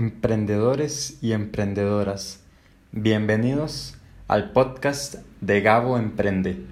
emprendedores y emprendedoras. Bienvenidos al podcast de Gabo Emprende.